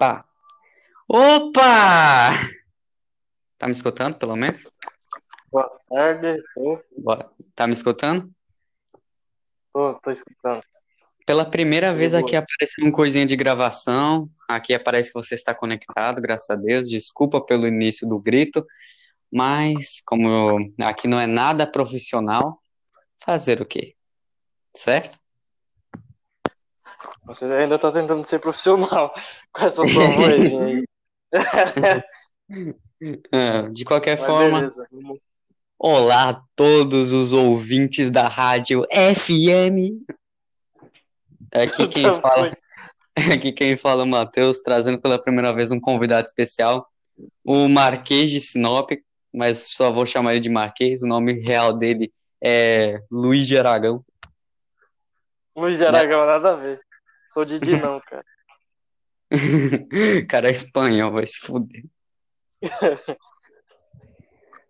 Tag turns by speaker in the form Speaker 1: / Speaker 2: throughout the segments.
Speaker 1: Pá. Opa! Tá me escutando, pelo menos?
Speaker 2: Boa tarde,
Speaker 1: Boa. Tá me escutando?
Speaker 2: tô, tô escutando.
Speaker 1: Pela primeira vez aqui apareceu uma coisinha de gravação. Aqui aparece que você está conectado, graças a Deus. Desculpa pelo início do grito, mas como aqui não é nada profissional, fazer o quê? Certo?
Speaker 2: Você ainda tá tentando ser profissional com essa sua aí.
Speaker 1: É, de qualquer
Speaker 2: Mas
Speaker 1: forma,
Speaker 2: beleza.
Speaker 1: olá a todos os ouvintes da rádio FM. Aqui quem fala. Aqui quem fala é o Matheus, trazendo pela primeira vez um convidado especial, o Marquês de Sinop, mas só vou chamar ele de Marquês, o nome real dele é Luiz de Aragão.
Speaker 2: Luiz de Aragão, nada a ver. Sou Didi não, cara.
Speaker 1: Cara é espanhol, vai se fuder.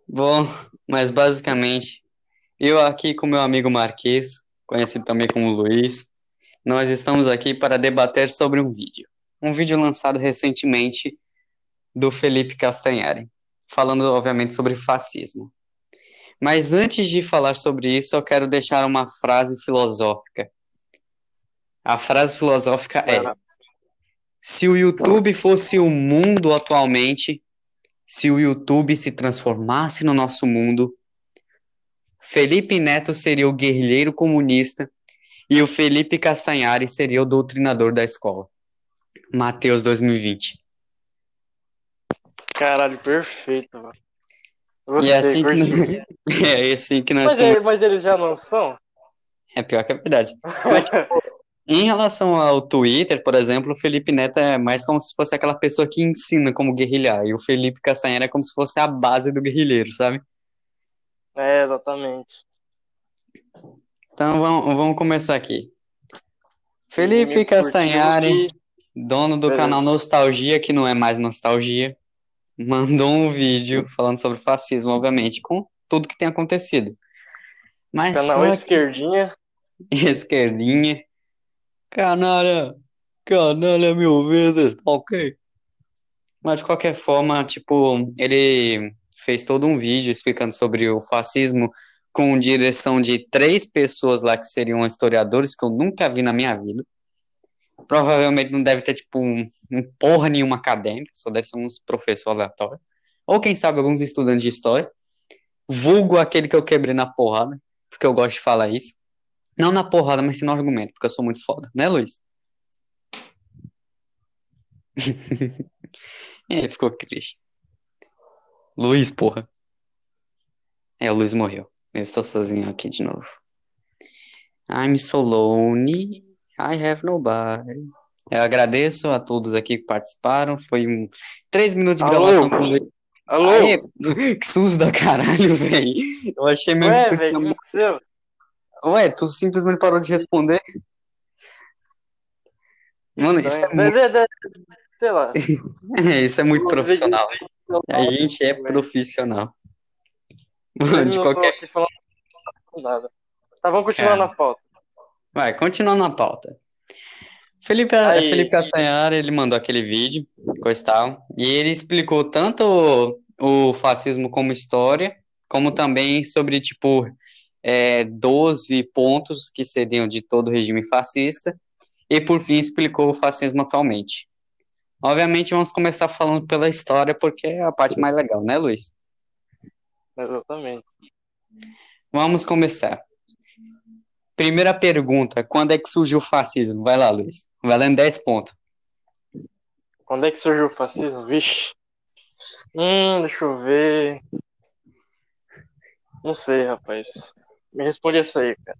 Speaker 1: Bom, mas basicamente, eu aqui com meu amigo Marquês, conhecido também como Luiz, nós estamos aqui para debater sobre um vídeo. Um vídeo lançado recentemente do Felipe Castanhari, falando obviamente sobre fascismo. Mas antes de falar sobre isso, eu quero deixar uma frase filosófica. A frase filosófica é: se o YouTube fosse o mundo atualmente, se o YouTube se transformasse no nosso mundo, Felipe Neto seria o guerrilheiro comunista e o Felipe Castanhari seria o doutrinador da escola. Mateus 2020.
Speaker 2: Caralho, perfeito, mano.
Speaker 1: E
Speaker 2: Gostei,
Speaker 1: é assim que,
Speaker 2: curti.
Speaker 1: é assim que nós
Speaker 2: Mas,
Speaker 1: estamos.
Speaker 2: é- mas eles já não são?
Speaker 1: É pior que é verdade. Mas, tipo, em relação ao Twitter, por exemplo, o Felipe Neto é mais como se fosse aquela pessoa que ensina como guerrilhar, e o Felipe Castanhari é como se fosse a base do guerrilheiro, sabe?
Speaker 2: É, exatamente.
Speaker 1: Então vamos, vamos começar aqui. Felipe Castanhari, dono do
Speaker 2: Beleza.
Speaker 1: canal Nostalgia, que não é mais Nostalgia, mandou um vídeo falando sobre fascismo, obviamente, com tudo que tem acontecido. Mas
Speaker 2: Canal
Speaker 1: que
Speaker 2: Esquerdinha.
Speaker 1: esquerdinha, canalha, canalha mil vezes, tá ok? Mas de qualquer forma, tipo, ele fez todo um vídeo explicando sobre o fascismo com direção de três pessoas lá que seriam historiadores que eu nunca vi na minha vida. Provavelmente não deve ter, tipo, um, um porra nenhuma acadêmica, só deve ser uns professores aleatórios. Ou quem sabe alguns estudantes de história. Vulgo aquele que eu quebrei na porrada, porque eu gosto de falar isso. Não na porrada, mas sim no argumento, porque eu sou muito foda, né, Luiz? Ele ficou triste. Luiz, porra. É, o Luiz morreu. Eu estou sozinho aqui de novo. I'm so lonely. I have nobody. Eu agradeço a todos aqui que participaram. Foi um três minutos de
Speaker 2: Alô?
Speaker 1: gravação com o Luiz.
Speaker 2: Alô?
Speaker 1: Aê, que susto da caralho, velho. Eu achei mesmo
Speaker 2: Ué, velho, o que aconteceu?
Speaker 1: Ué, tu simplesmente parou de responder. Mano, isso é muito,
Speaker 2: Sei lá.
Speaker 1: isso é muito profissional. A gente é profissional. Mano, de qualquer.
Speaker 2: nada. Tá, vamos continuar
Speaker 1: Cara.
Speaker 2: na pauta.
Speaker 1: Vai, continuando na pauta. Felipe,
Speaker 2: Aí.
Speaker 1: Felipe Castanhari, ele mandou aquele vídeo, coisa e tal, e ele explicou tanto o, o fascismo como história, como também sobre, tipo, é, 12 pontos que seriam de todo o regime fascista, e por fim explicou o fascismo atualmente. Obviamente vamos começar falando pela história, porque é a parte mais legal, né, Luiz?
Speaker 2: Exatamente.
Speaker 1: Vamos começar. Primeira pergunta, quando é que surgiu o fascismo? Vai lá, Luiz. Valendo 10 pontos.
Speaker 2: Quando é que surgiu o fascismo? Vixe. Hum, deixa eu ver. Não sei, rapaz. Me responde essa aí, cara.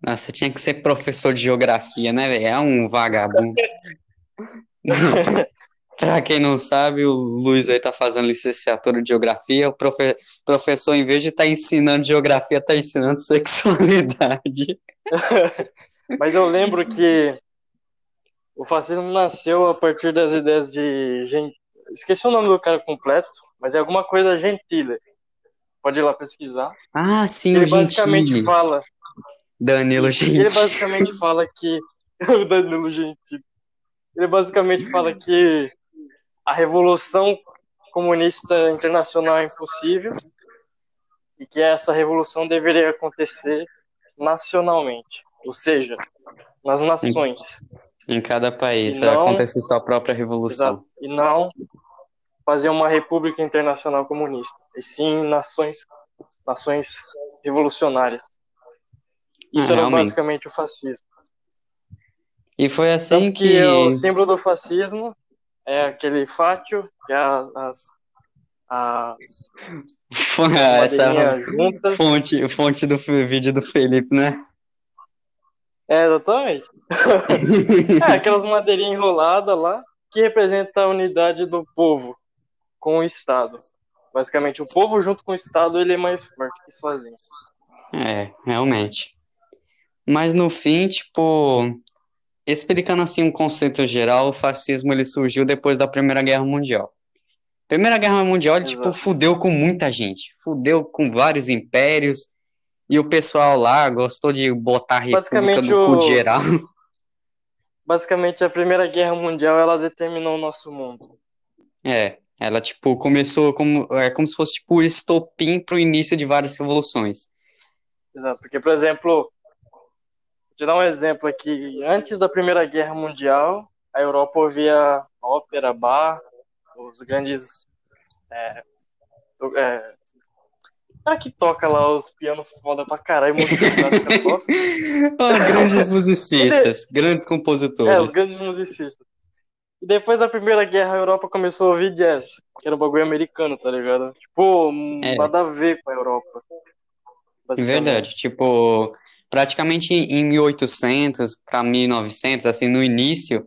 Speaker 1: Nossa, tinha que ser professor de geografia, né, velho? É um vagabundo. Pra quem não sabe, o Luiz aí tá fazendo licenciatura de geografia. O profe- professor, em vez de estar ensinando geografia, tá ensinando sexualidade.
Speaker 2: Mas eu lembro que o fascismo nasceu a partir das ideias de. Esqueci o nome do cara completo, mas é alguma coisa Gentile. Pode ir lá pesquisar.
Speaker 1: Ah, sim,
Speaker 2: Ele basicamente
Speaker 1: Gentili.
Speaker 2: fala.
Speaker 1: Danilo
Speaker 2: Ele
Speaker 1: Gentili.
Speaker 2: basicamente fala que. o Danilo Gentili. ele basicamente fala que a revolução comunista internacional é impossível e que essa revolução deveria acontecer nacionalmente, ou seja, nas nações.
Speaker 1: Em cada país,
Speaker 2: não-
Speaker 1: acontece sua própria revolução.
Speaker 2: Exato. E não fazer uma república internacional comunista, e sim nações, nações revolucionárias. Isso
Speaker 1: Ah,
Speaker 2: era
Speaker 1: realmente.
Speaker 2: basicamente o fascismo.
Speaker 1: E foi assim
Speaker 2: Tanto que,
Speaker 1: que.
Speaker 2: o símbolo do fascismo é aquele fátio, que é as, as, as
Speaker 1: essa
Speaker 2: juntas.
Speaker 1: fonte, fonte do vídeo do Felipe, né?
Speaker 2: É, exatamente. É, aquelas madeirinhas enroladas lá, que representa a unidade do povo com o Estado. Basicamente, o povo junto com o Estado, ele é mais forte que sozinho.
Speaker 1: É, realmente. Mas no fim, tipo, explicando assim um conceito geral, o fascismo ele surgiu depois da Primeira Guerra Mundial. Primeira Guerra Mundial, ele, tipo, fudeu com muita gente. Fudeu com vários impérios. E o pessoal lá gostou de botar a república no cu de geral.
Speaker 2: Basicamente, a Primeira Guerra Mundial, ela determinou o nosso mundo.
Speaker 1: É, ela, tipo, começou como, é como se fosse, tipo, o estopim pro início de várias revoluções.
Speaker 2: Exato. Porque, por exemplo, vou te dar um exemplo aqui. Antes da Primeira Guerra Mundial, a Europa ouvia ópera, bar, os grandes. É, é, cara que toca lá os pianos foda pra caralho, música clássica.
Speaker 1: Os grandes musicistas, grandes compositores.
Speaker 2: É, os grandes musicistas. E depois da Primeira Guerra, a Europa começou a ouvir jazz, que era um bagulho americano, tá ligado? Tipo,
Speaker 1: É.
Speaker 2: nada a ver com a Europa. basicamente.
Speaker 1: Verdade, tipo, praticamente em 1800 para 1900, assim, no início,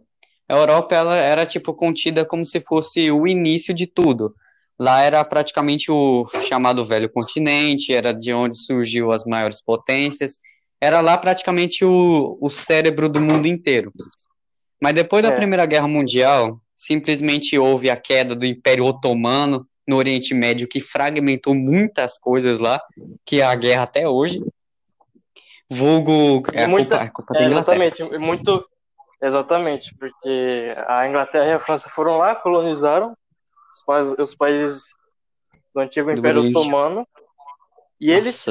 Speaker 1: a Europa ela era tipo contida como se fosse o início de tudo. Lá era praticamente o chamado Velho Continente, era de onde surgiu as maiores potências, era lá praticamente o, o cérebro do mundo inteiro. Mas depois da
Speaker 2: É.
Speaker 1: Primeira Guerra Mundial, simplesmente houve a queda do Império Otomano no Oriente Médio, que fragmentou muitas coisas lá, que é a guerra até hoje. Vulgo. É
Speaker 2: muita-
Speaker 1: culpa, é culpa
Speaker 2: É, exatamente, muito. Exatamente, porque a Inglaterra e a França foram lá, colonizaram os, pais- os países do antigo
Speaker 1: Do
Speaker 2: Império
Speaker 1: Oriente.
Speaker 2: Otomano, e eles,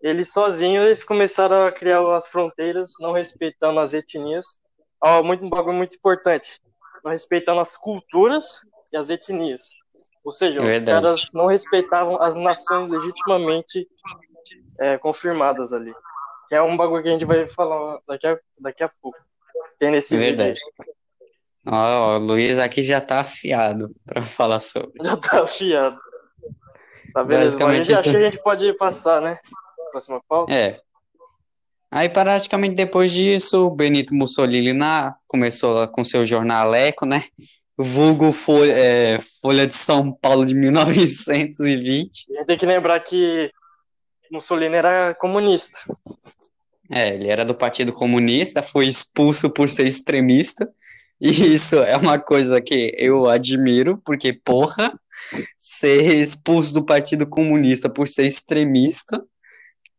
Speaker 2: eles sozinhos eles começaram a criar as fronteiras, não respeitando as etnias. Ó, muito, um bagulho muito importante, não respeitando as culturas e as etnias. Ou seja, os
Speaker 1: Verdade.
Speaker 2: caras não respeitavam as nações legitimamente é, confirmadas ali. Que é um bagulho que a gente vai falar daqui a, daqui a pouco. Tem nesse
Speaker 1: É
Speaker 2: vídeo
Speaker 1: verdade. Ó, o Luiz aqui já tá afiado pra falar sobre.
Speaker 2: Já tá afiado. Tá beleza, mas
Speaker 1: Basicamente
Speaker 2: acho
Speaker 1: isso.
Speaker 2: que a gente pode passar, né? Próxima pauta.
Speaker 1: É. Aí, praticamente depois disso, o Benito Mussolini na, começou com seu jornaleco, né? Vulgo Folha, é, Folha de São Paulo de 1920.
Speaker 2: A gente tem que lembrar que Mussolini era comunista.
Speaker 1: É, ele era do Partido Comunista, foi expulso por ser extremista. E isso é uma coisa que eu admiro, porque, porra, ser expulso do Partido Comunista por ser extremista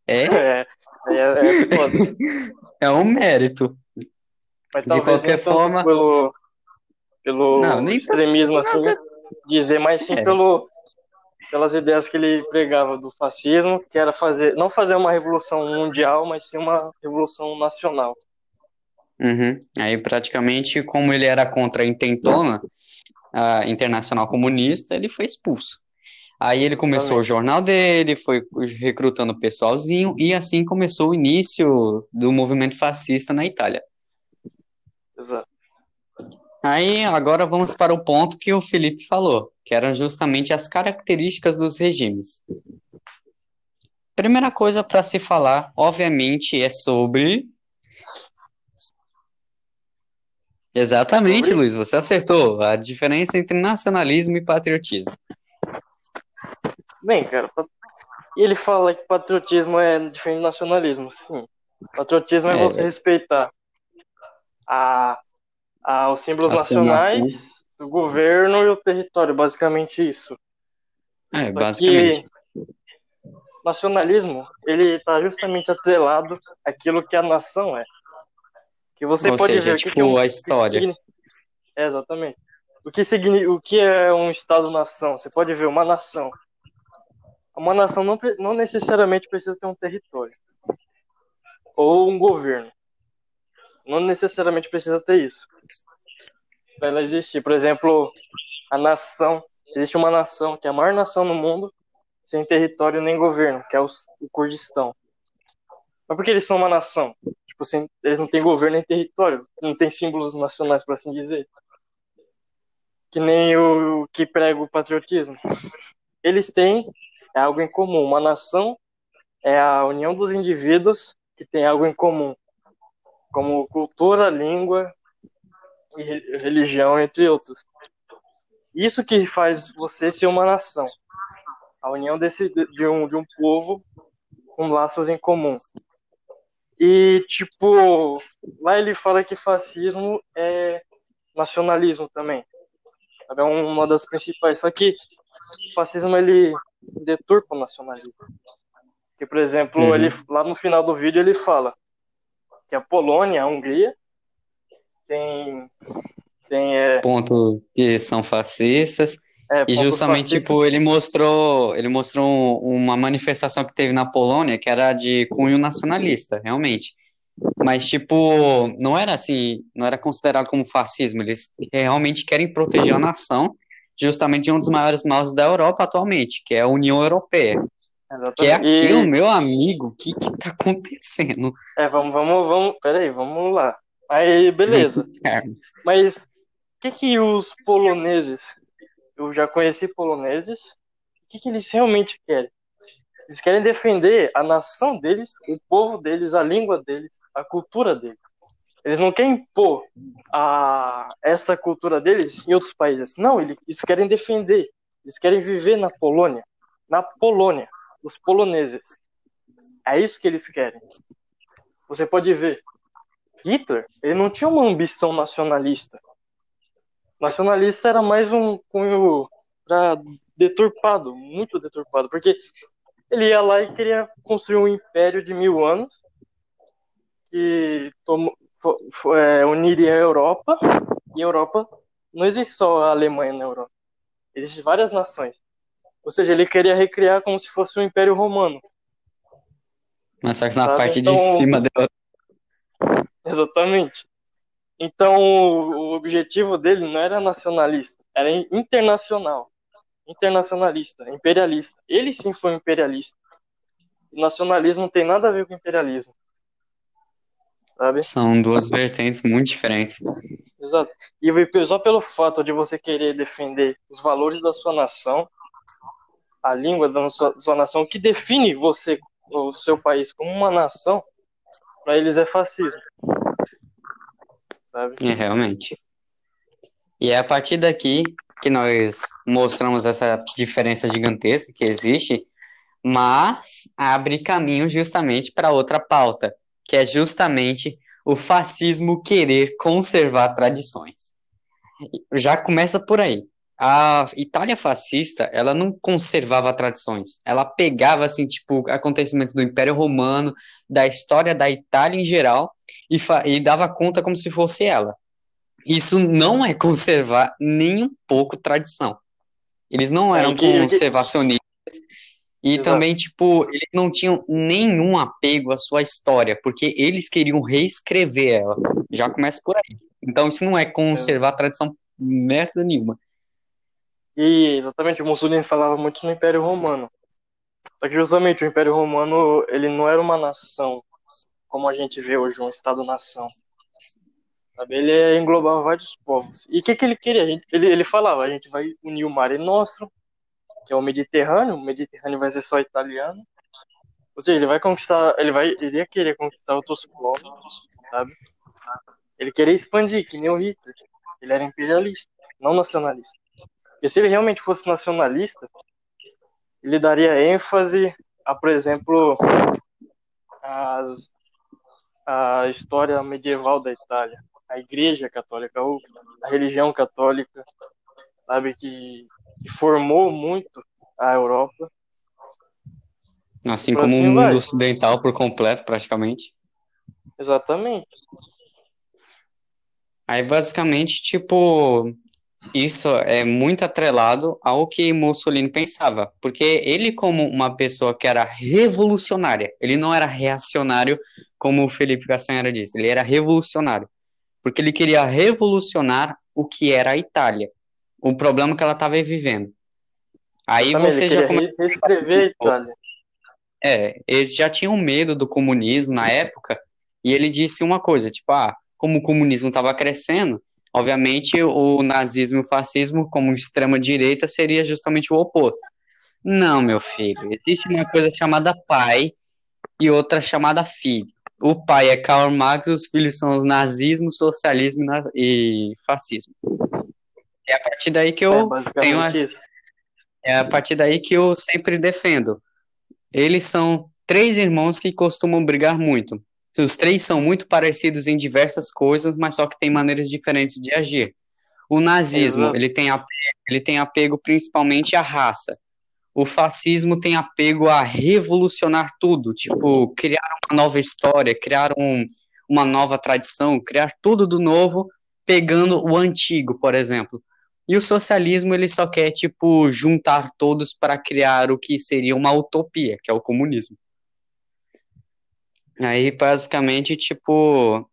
Speaker 1: é,
Speaker 2: É, é, é foda.
Speaker 1: é um mérito.
Speaker 2: Mas
Speaker 1: De qualquer
Speaker 2: tanto
Speaker 1: forma-
Speaker 2: Pelo, pelo
Speaker 1: Não, nem
Speaker 2: extremismo, assim, dizer, mas sim
Speaker 1: É.
Speaker 2: pelo, pelas ideias que ele pregava do fascismo, que era fazer, não fazer uma revolução mundial, mas sim uma revolução nacional.
Speaker 1: Uhum. Aí, praticamente, como ele era contra a intentona, a Internacional Comunista, ele foi expulso. Aí ele começou o
Speaker 2: Exatamente.
Speaker 1: jornal dele, foi recrutando o pessoalzinho, e assim começou o início do movimento fascista na Itália.
Speaker 2: Exato.
Speaker 1: Aí, agora vamos para o ponto que o Felipe falou, que eram justamente as características dos regimes. Primeira coisa para se falar, obviamente, é sobre. Exatamente,
Speaker 2: Sobre?
Speaker 1: Luiz, você acertou. A diferença entre nacionalismo e patriotismo.
Speaker 2: Bem, cara, e ele fala que patriotismo é diferente de nacionalismo. Sim. Patriotismo é,
Speaker 1: É.
Speaker 2: você respeitar a, a, os símbolos
Speaker 1: As
Speaker 2: nacionais, o governo e o território, basicamente isso.
Speaker 1: É, basicamente.
Speaker 2: que nacionalismo, ele está justamente atrelado àquilo que a nação é. Que você
Speaker 1: Ou
Speaker 2: pode
Speaker 1: seja,
Speaker 2: ver que
Speaker 1: tipo,
Speaker 2: que é um-
Speaker 1: a
Speaker 2: que
Speaker 1: história.
Speaker 2: signi- É, exatamente. O que, significa, o que é um Estado-nação? Você pode ver uma nação. Uma nação não, não necessariamente precisa ter um território ou um governo. Não necessariamente precisa ter isso. Para ela existir. Por exemplo, a nação. Existe uma nação que é a maior nação no mundo, sem território nem governo, que é o, Kurdistão. Mas por que eles são uma nação? Tipo, sem, eles não têm governo nem território, não tem símbolos nacionais, por assim dizer. Que nem o, que prega o patriotismo. Eles têm é algo em comum. Uma nação é a união dos indivíduos que tem algo em comum, como cultura, língua e religião, entre outros. Isso que faz você ser uma nação a união desse, de, um, de um povo com laços em comum. E, tipo, lá ele fala que fascismo é nacionalismo também. É uma das principais. Só que o fascismo, ele deturpa o nacionalismo. Que, por exemplo, uhum. ele, lá no final do vídeo ele fala que a Polônia, a Hungria, tem... tem é...
Speaker 1: Ponto que são fascistas é, e justamente, tipo, ele mostrou, ele mostrou uma manifestação que teve na Polônia que era de cunho nacionalista, realmente. Mas, tipo, não era assim, não era considerado como fascismo. Eles realmente querem proteger a nação, justamente de um dos maiores maus da Europa atualmente, que é a União Europeia. Exatamente. Que é aquilo, e... meu amigo, o que que tá acontecendo?
Speaker 2: É, vamos, vamos, vamos, peraí, vamos lá. Aí, beleza. Mas, o que que os poloneses eu já conheci poloneses. O que, que eles realmente querem? Eles querem defender a nação deles, o povo deles, a língua deles, a cultura deles. Eles não querem impor a, essa cultura deles em outros países. Não, eles querem defender. Eles querem viver na Polônia. Na Polônia. Os poloneses. É isso que eles querem. Você pode ver. Hitler, ele não tinha uma ambição nacionalista. Nacionalista era mais um cunho deturpado, muito deturpado, porque ele ia lá e queria construir um império de mil anos que tomou, é, uniria a Europa e a Europa não existe só a Alemanha na Europa, existem várias nações. Ou seja, ele queria recriar como se fosse um Império Romano.
Speaker 1: Mas só que na parte então, de cima dela.
Speaker 2: Exatamente. Então, o objetivo dele não era nacionalista, era internacional. Internacionalista, imperialista. Ele sim foi imperialista. O nacionalismo não tem nada a ver com imperialismo. Sabe?
Speaker 1: São duas vertentes muito diferentes.
Speaker 2: Exato. E só pelo fato de você querer defender os valores da sua nação, a língua da sua, sua nação, que define você, o seu país, como uma nação, para eles é fascismo sabe?
Speaker 1: É, realmente. E é a partir daqui que nós mostramos essa diferença gigantesca que existe, mas abre caminho justamente para outra pauta, que é justamente o fascismo querer conservar tradições. Já começa por aí. A Itália fascista, ela não conservava tradições. Ela pegava assim, tipo, acontecimentos do Império Romano, da história da Itália em geral e, e dava conta como se fosse ela. Isso não é conservar nem um pouco tradição. Eles não eram é que, conservacionistas e Exato. também, tipo, eles não tinham nenhum apego à sua história, porque eles queriam reescrever ela. Já começa por aí. Então isso não é conservar a tradição merda nenhuma.
Speaker 2: E exatamente, o Mussolini falava muito no Império Romano. Só que justamente o Império Romano, ele não era uma nação como a gente vê hoje, um Estado-nação. Ele englobava vários povos. E o que, que ele queria? Ele, ele falava, a gente vai unir o Mare Nostrum, que é o Mediterrâneo, o Mediterrâneo vai ser só italiano. Ou seja, ele vai conquistar, ele vai, ele ia querer conquistar outros povos, sabe? Ele queria expandir, que nem o Hitler. Ele era imperialista, não nacionalista. E se ele realmente fosse nacionalista, ele daria ênfase a, por exemplo, as, a história medieval da Itália, a Igreja Católica, a religião católica, sabe, que, que formou muito a Europa.
Speaker 1: Assim como assim o mundo vai. ocidental por completo, praticamente.
Speaker 2: Exatamente.
Speaker 1: Aí, basicamente, tipo, isso é muito atrelado ao que Mussolini pensava, porque ele, como uma pessoa que era revolucionária, ele não era reacionário, como o Felipe Castanheira disse, ele era revolucionário, porque ele queria revolucionar o que era a Itália, o problema que ela estava vivendo. Aí você já começa.
Speaker 2: re- reescrever Itália.
Speaker 1: É, eles já tinham medo do comunismo na época, e ele disse uma coisa, tipo, ah, como o comunismo estava crescendo, obviamente o nazismo e o fascismo, como extrema-direita, seria justamente o oposto. Não, meu filho, existe uma coisa chamada pai e outra chamada filho. O pai é Karl Marx, os filhos são nazismo, socialismo e fascismo. É a partir daí que
Speaker 2: É
Speaker 1: eu tenho
Speaker 2: basicamente
Speaker 1: as,
Speaker 2: isso.
Speaker 1: é a partir daí que eu sempre defendo. Eles são três irmãos que costumam brigar muito. Os três são muito parecidos em diversas coisas, mas só que têm maneiras diferentes de agir. O nazismo,
Speaker 2: Exato.
Speaker 1: ele tem apego, ele tem apego principalmente à raça. O fascismo tem apego a revolucionar tudo, tipo, criar uma nova história, criar um, uma nova tradição, criar tudo do novo, pegando o antigo, por exemplo. E o socialismo, ele só quer, tipo, juntar todos para criar o que seria uma utopia, que é o comunismo. Aí, basicamente, tipo,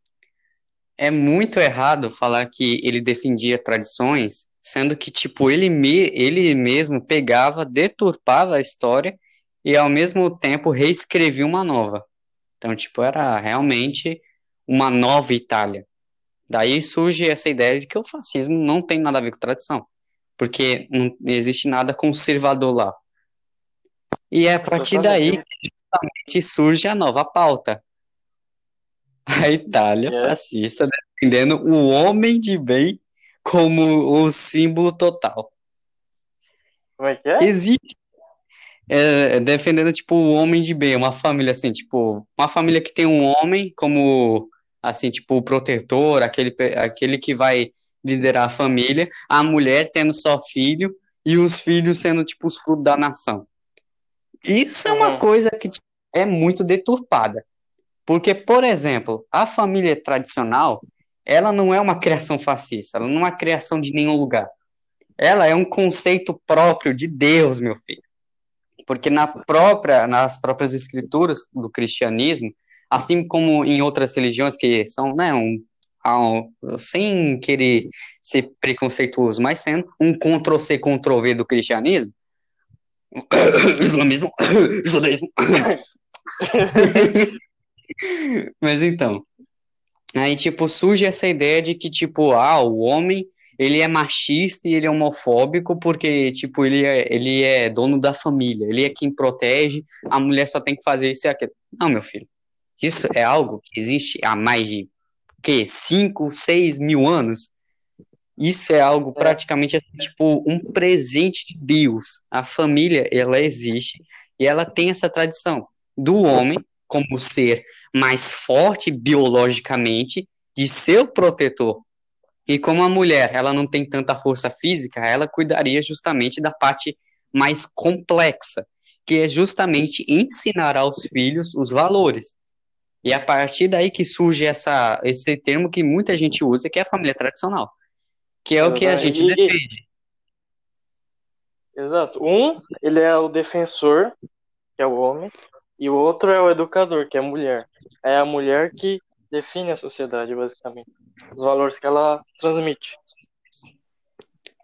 Speaker 1: é muito errado falar que ele defendia tradições, sendo que, tipo, ele, me, ele mesmo pegava, deturpava a história e, ao mesmo tempo, reescrevia uma nova. Então, tipo, era realmente uma nova Itália. Daí surge essa ideia de que o fascismo não tem nada a ver com tradição, porque não existe nada conservador lá. E é a partir daí que justamente surge a nova pauta. A Itália
Speaker 2: É.
Speaker 1: fascista defendendo o homem de bem como o símbolo total.
Speaker 2: Como é que é?
Speaker 1: Existe é, defendendo tipo o homem de bem, uma família assim, tipo, uma família que tem um homem como assim, tipo, o protetor, aquele aquele que vai liderar a família, a mulher tendo só filho e os filhos sendo tipo os frutos da nação. Isso é uma
Speaker 2: Uhum.
Speaker 1: coisa que tipo, é muito deturpada. Porque, por exemplo, a família tradicional, ela não é uma criação fascista, ela não é uma criação de nenhum lugar. Ela é um conceito próprio de Deus, meu filho. Porque na própria, nas próprias escrituras do cristianismo, assim como em outras religiões que são, né, um, um, sem querer ser preconceituoso, mas sendo um Ctrl-C, Ctrl-V do cristianismo, islamismo, judaísmo. Mas então, aí tipo surge essa ideia de que tipo, ah, o homem ele é machista e ele é homofóbico porque tipo ele é, ele é dono da família, ele é quem protege, a mulher só tem que fazer isso e aquilo. Não, meu filho, isso é algo que existe há mais de que 5, 6 mil anos. Isso é algo
Speaker 2: É.
Speaker 1: praticamente assim, tipo um presente de Deus. A família, ela existe e ela tem essa tradição do homem como ser mais forte biologicamente, de ser o protetor. E como a mulher, ela não tem tanta força física, ela cuidaria justamente da parte mais complexa, que é justamente ensinar aos filhos os valores. E a partir daí que surge essa, esse termo que muita gente usa, que é a família tradicional, que é o que a gente
Speaker 2: E-
Speaker 1: defende.
Speaker 2: Exato. Um, ele é o defensor, que é o homem, e o outro é o educador, que é a mulher. É a mulher que define a sociedade, basicamente. Os valores que ela transmite.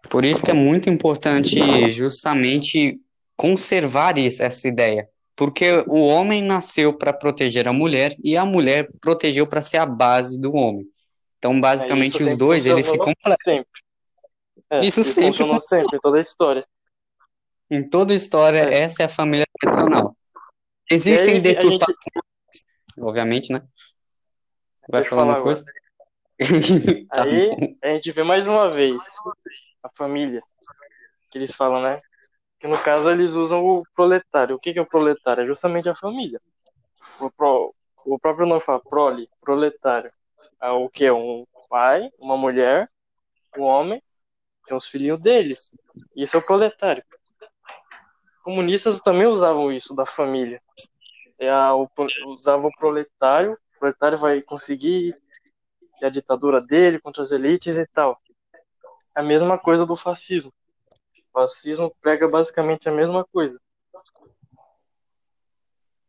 Speaker 1: Por isso que é muito importante justamente conservar isso, essa ideia. Porque o homem nasceu para proteger a mulher e a mulher protegeu para ser a base do homem. Então, basicamente,
Speaker 2: É, isso
Speaker 1: os dois, eles se completam.
Speaker 2: Sempre. É,
Speaker 1: Isso sempre
Speaker 2: funcionou sempre, em toda a história.
Speaker 1: Em toda história,
Speaker 2: É.
Speaker 1: essa é a família tradicional. Existem
Speaker 2: a gente,
Speaker 1: deturpações, obviamente, né? Vai
Speaker 2: Deixa
Speaker 1: falar uma coisa? Tá
Speaker 2: aí
Speaker 1: bom.
Speaker 2: a gente vê mais uma vez a família, que eles falam, né? Que no caso eles usam o proletário. O que que é o proletário? É justamente a família. O, pro- o próprio nome fala prole, proletário. É o que? Um pai, uma mulher, um homem, tem os filhinhos dele. Isso é o proletário. Comunistas também usavam isso da família. É a, o, pro- usava o proletário, o proletário vai conseguir a ditadura dele contra as elites e tal. A mesma coisa do fascismo. O fascismo prega basicamente a mesma coisa.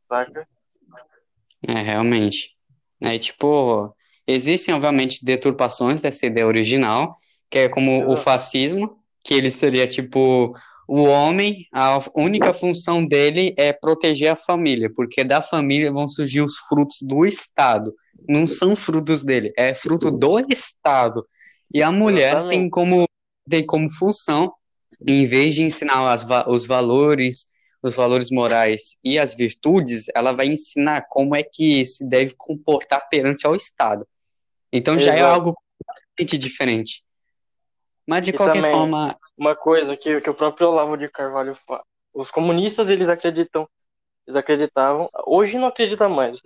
Speaker 2: Saca?
Speaker 1: É, realmente. É tipo, existem obviamente deturpações dessa ideia original, que é como o fascismo, que ele seria tipo o homem, a única função dele é proteger a família, porque da família vão surgir os frutos do Estado. Não são frutos dele, é fruto do Estado. E a mulher tem como, tem como função, em vez de ensinar as, os valores, os valores morais e as virtudes, ela vai ensinar como é que se deve comportar perante ao Estado. Então já é
Speaker 2: Exato.
Speaker 1: algo completamente diferente. Mas de
Speaker 2: E
Speaker 1: qualquer
Speaker 2: também-
Speaker 1: forma,
Speaker 2: Uma coisa que, que o próprio Olavo de Carvalho fala. Os comunistas, eles acreditam, eles acreditavam, hoje não acreditam mais,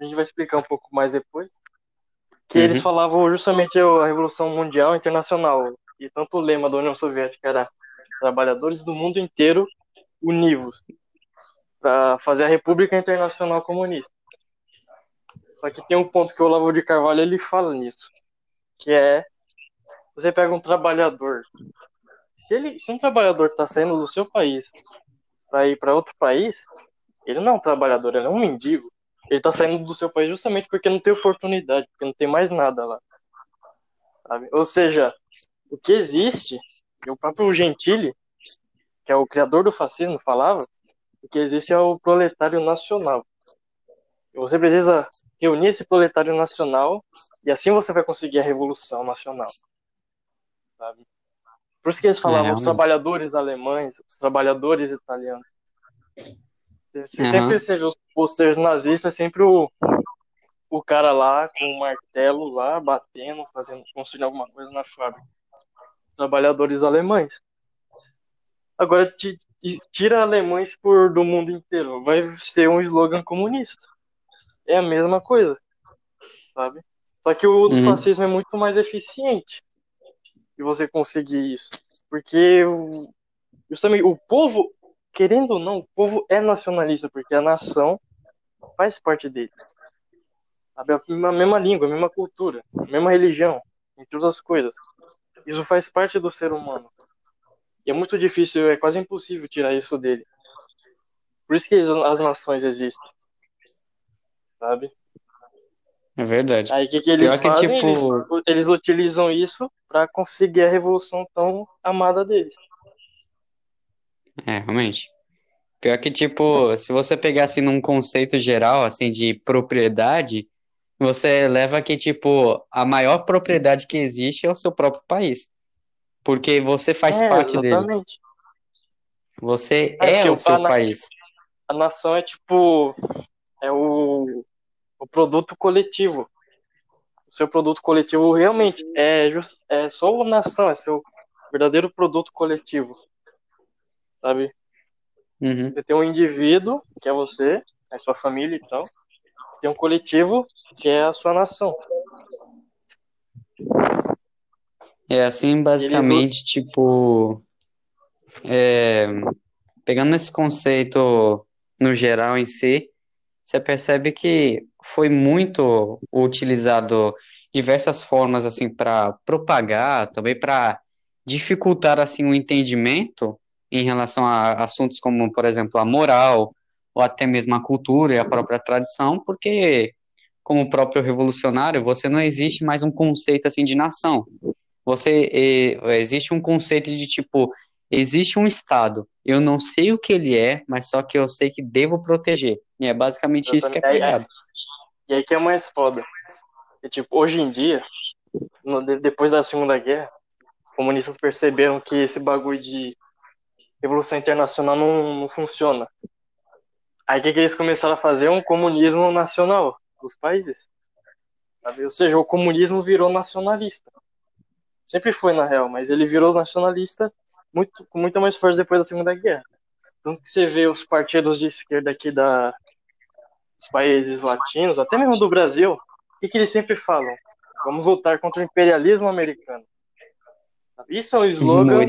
Speaker 2: a gente vai explicar um pouco mais depois, que
Speaker 1: Uhum.
Speaker 2: eles falavam justamente a Revolução Mundial Internacional, e tanto o lema da União Soviética era trabalhadores do mundo inteiro univos para fazer a República Internacional Comunista. Só que tem um ponto que o Olavo de Carvalho ele fala nisso, que é você pega um trabalhador, se ele, se um trabalhador está saindo do seu país para ir para outro país, ele não é um trabalhador, ele é um mendigo. Ele está saindo do seu país justamente porque não tem oportunidade, porque não tem mais nada lá. sabe? Ou seja, o que existe, e o próprio Gentili, que é o criador do fascismo, falava, o que existe é o proletário nacional. Você precisa reunir esse proletário nacional e assim você vai conseguir a revolução nacional. Sabe? Por isso que eles falavam os
Speaker 1: realmente.
Speaker 2: trabalhadores alemães, os trabalhadores italianos. Você
Speaker 1: Aham.
Speaker 2: sempre você vê os posters nazistas, é sempre o, o cara lá com o martelo lá, batendo, fazendo, construindo alguma coisa na fábrica. Trabalhadores alemães. Agora ti- ti- tira alemães por do mundo inteiro, vai ser um slogan comunista. É a mesma coisa, sabe? Só que o do
Speaker 1: Uhum.
Speaker 2: fascismo é muito mais eficiente de você conseguir isso, porque o, justamente o povo, querendo ou não, o povo é nacionalista porque a nação faz parte dele. Sabe? A mesma língua, a mesma cultura, a mesma religião, entre outras coisas. Isso faz parte do ser humano. E é muito difícil, é quase impossível tirar isso dele. Por isso que as, nações existem. Sabe?
Speaker 1: É verdade.
Speaker 2: Aí o que, que eles
Speaker 1: Pior que,
Speaker 2: fazem?
Speaker 1: tipo-
Speaker 2: Eles, eles utilizam isso para conseguir a revolução tão amada deles.
Speaker 1: É, realmente. Pior que, tipo, se você pegar assim num conceito geral, assim, de propriedade, você leva que, tipo, a maior propriedade que existe é o seu próprio país. Porque você faz
Speaker 2: é,
Speaker 1: parte dele.
Speaker 2: exatamente.
Speaker 1: Você
Speaker 2: É,
Speaker 1: é o seu país.
Speaker 2: A nação é tipo. É o, o produto coletivo. O seu produto coletivo realmente é, jus- é só a nação, é seu verdadeiro produto coletivo. Sabe?
Speaker 1: Uhum.
Speaker 2: Você tem um indivíduo, que é você, a sua família e tal. Tem um coletivo, que é a sua nação.
Speaker 1: É assim, basicamente, tipo, é, pegando esse conceito no geral em si, você percebe que foi muito utilizado diversas formas assim para propagar, também para dificultar assim o entendimento em relação a assuntos como, por exemplo, a moral ou até mesmo a cultura e a própria tradição, porque como o próprio revolucionário, você não existe mais um conceito assim de nação. Você existe um conceito de tipo, existe um estado. Eu não sei o que ele é, mas só que eu sei que devo proteger. E é basicamente isso que é pregado.
Speaker 2: E aí que é mais foda. E, tipo, hoje em dia, no- de- depois da Segunda Guerra, os comunistas perceberam que esse bagulho de revolução internacional não, não funciona. Aí o que, que eles começaram a fazer? Um comunismo nacional dos países. sabe? Ou seja, o comunismo virou nacionalista. Sempre foi, na real, mas ele virou nacionalista muito, com muita mais força depois da Segunda Guerra. Tanto que você vê os partidos de esquerda aqui da, dos países latinos, até mesmo do Brasil, o que, que eles sempre falam? Vamos lutar contra o imperialismo americano. Isso é um slogan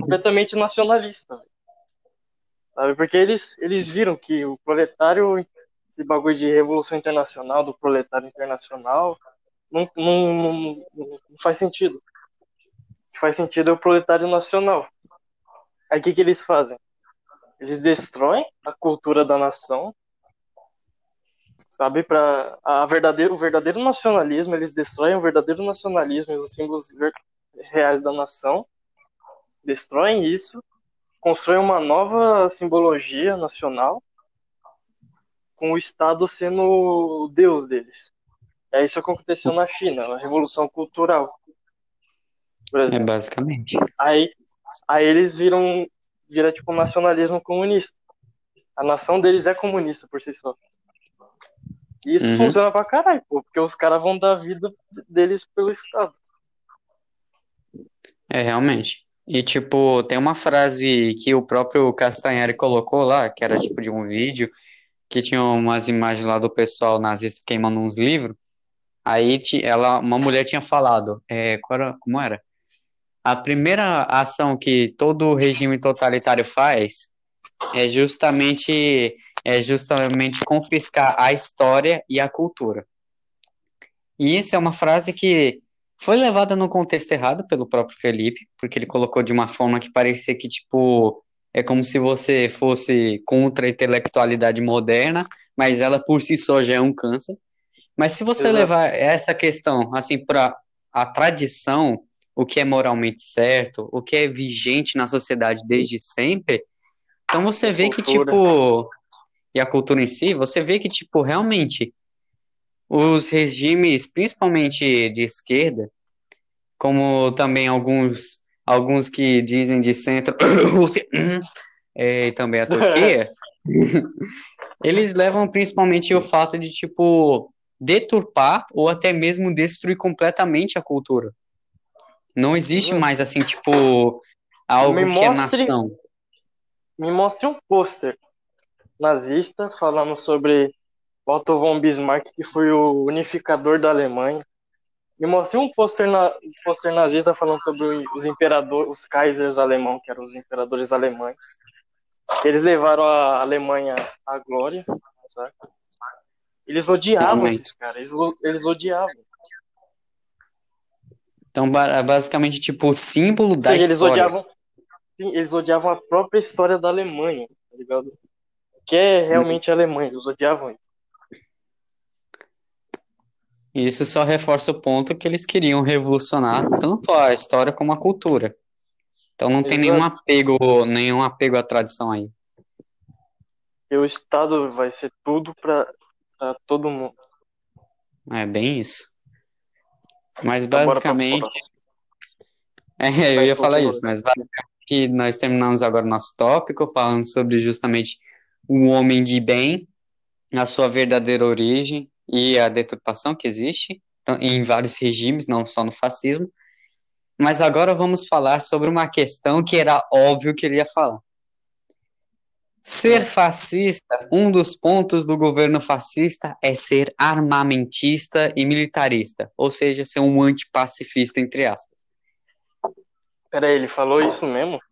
Speaker 2: completamente nacionalista. Sabe? Porque eles, eles viram que o proletário, esse bagulho de revolução internacional, do proletário internacional, não, não, não, não faz sentido. O que faz sentido é o proletário nacional. Aí o que, que eles fazem? Eles destroem a cultura da nação, sabe? Para a verdadeiro, o verdadeiro nacionalismo, eles destroem o verdadeiro nacionalismo e os símbolos reais da nação, destroem isso, constroem uma nova simbologia nacional, com o Estado sendo o Deus deles. É isso que aconteceu na China, a revolução cultural.
Speaker 1: É basicamente.
Speaker 2: Aí, aí eles viram, vira tipo nacionalismo comunista. A nação deles é comunista por si só. E isso
Speaker 1: Uhum.
Speaker 2: funciona pra caralho, pô, porque os caras vão dar a vida deles pelo Estado.
Speaker 1: É, realmente. E, tipo, tem uma frase que o próprio Castanhari colocou lá, que era tipo de um vídeo, que tinha umas imagens lá do pessoal nazista queimando uns livros. Aí ela, uma mulher tinha falado, é, era, como era? A primeira ação que todo regime totalitário faz é justamente é justamente confiscar a história e a cultura. E isso é uma frase que foi levada no contexto errado pelo próprio Felipe, porque ele colocou de uma forma que parecia que, tipo, é como se você fosse contra a intelectualidade moderna, mas ela por si só já é um câncer. Mas se você
Speaker 2: Exato.
Speaker 1: levar essa questão, assim, para a tradição, o que é moralmente certo, o que é vigente na sociedade desde sempre, então você vê que, tipo, e a cultura em si, você vê que, tipo, realmente os regimes, principalmente de esquerda, como também alguns, alguns que dizem de centro, Rússia, é, e também a Turquia, eles levam principalmente o fato de, tipo, deturpar ou até mesmo destruir completamente a cultura. Não existe
Speaker 2: Hum.
Speaker 1: mais, assim, tipo, algo
Speaker 2: Me
Speaker 1: que é nação.
Speaker 2: Me mostre um pôster nazista falando sobre Otto von Bismarck, que foi o unificador da Alemanha. Me mostre um pôster, na, nazista falando sobre os imperadores, os Kaisers alemãos, que eram os imperadores alemães. Eles levaram a Alemanha à glória. sabe? Eles odiavam esses caras, eles, eles odiavam.
Speaker 1: Então, ba- basicamente, tipo, o símbolo da
Speaker 2: eles
Speaker 1: história.
Speaker 2: odiavam, sim, eles odiavam a própria história da Alemanha, tá ligado? Que é realmente a Alemanha, eles odiavam. isso.
Speaker 1: E Isso só reforça o ponto que eles queriam revolucionar tanto a história como a cultura. Então não tem
Speaker 2: Exato.
Speaker 1: nenhum apego, nenhum apego à tradição aí.
Speaker 2: Que o Estado vai ser tudo pra todo mundo.
Speaker 1: É bem isso. Mas
Speaker 2: Então,
Speaker 1: basicamente, é, eu ia falar isso, mas basicamente nós terminamos agora o nosso tópico falando sobre justamente o homem de bem, a sua verdadeira origem e a deturpação que existe então, em vários regimes, não só no fascismo. Mas agora vamos falar sobre uma questão que era óbvio que ele ia falar. Ser fascista, um dos pontos do governo fascista é ser armamentista e militarista, ou seja, ser um antipacifista, entre aspas.
Speaker 2: Peraí, ele falou isso mesmo?